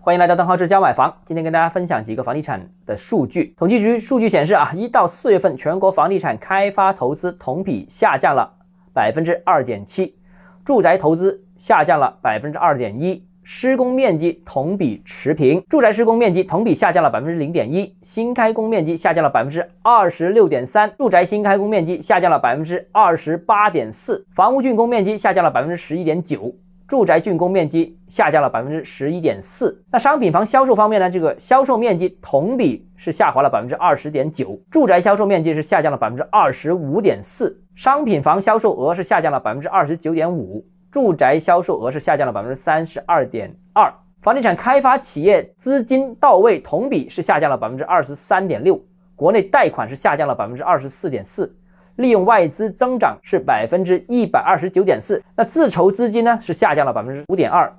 欢迎来到邓浩志教买房。今天跟大家分享几个房地产的数据。统计局数据显示啊，一到四月份全国房地产开发投资同比下降了百分之二点七，住宅投资下降了百分之二点一，施工面积同比持平。住宅施工面积同比下降了百分之零点一，新开工面积下降了百分之二十六点三，住宅新开工面积下降了百分之二十八点四，房屋竣工面积下降了百分之十一点九。住宅竣工面积下降了百分之十一点四。那商品房销售方面呢？这个销售面积同比是下滑了百分之二十点九，住宅销售面积是下降了百分之二十五点四，商品房销售额是下降了百分之二十九点五，住宅销售额是下降了百分之三十二点二。房地产开发企业资金到位同比是下降了百分之二十三点六，国内贷款是下降了百分之二十四点四。利用外资增长是百分之一百二十九点四，那自筹资金呢是下降了百分之五点二，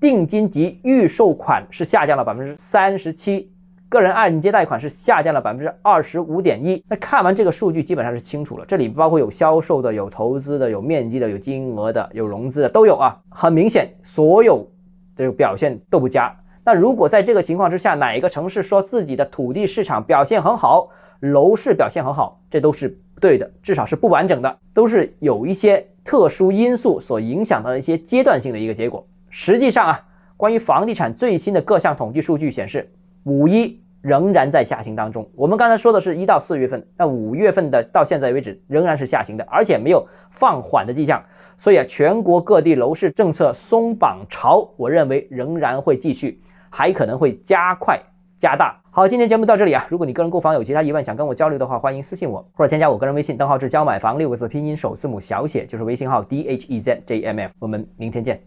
定金及预售款是下降了百分之三十七，个人按揭贷款是下降了百分之二十五点一。那看完这个数据，基本上是清楚了，这里包括有销售的、有投资的、有面积的、有金额的、有融资的都有啊。很明显，所有这个表现都不佳。那如果在这个情况之下，哪一个城市说自己的土地市场表现很好，楼市表现很好，这都是。对的，至少是不完整的，都是有一些特殊因素所影响到的一些阶段性的一个结果。实际上啊，关于房地产最新的各项统计数据显示，五一仍然在下行当中。我们刚才说的是一到四月份，那五月份的到现在为止仍然是下行的，而且没有放缓的迹象。所以啊，全国各地楼市政策松绑潮，我认为仍然会继续，还可能会加快。加大好，今天节目到这里啊。如果你个人购房有其他疑问，想跟我交流的话，欢迎私信我或者添加我个人微信，账号是教买房六个字拼音首字母小写，就是微信号 d h e z j m f。我们明天见。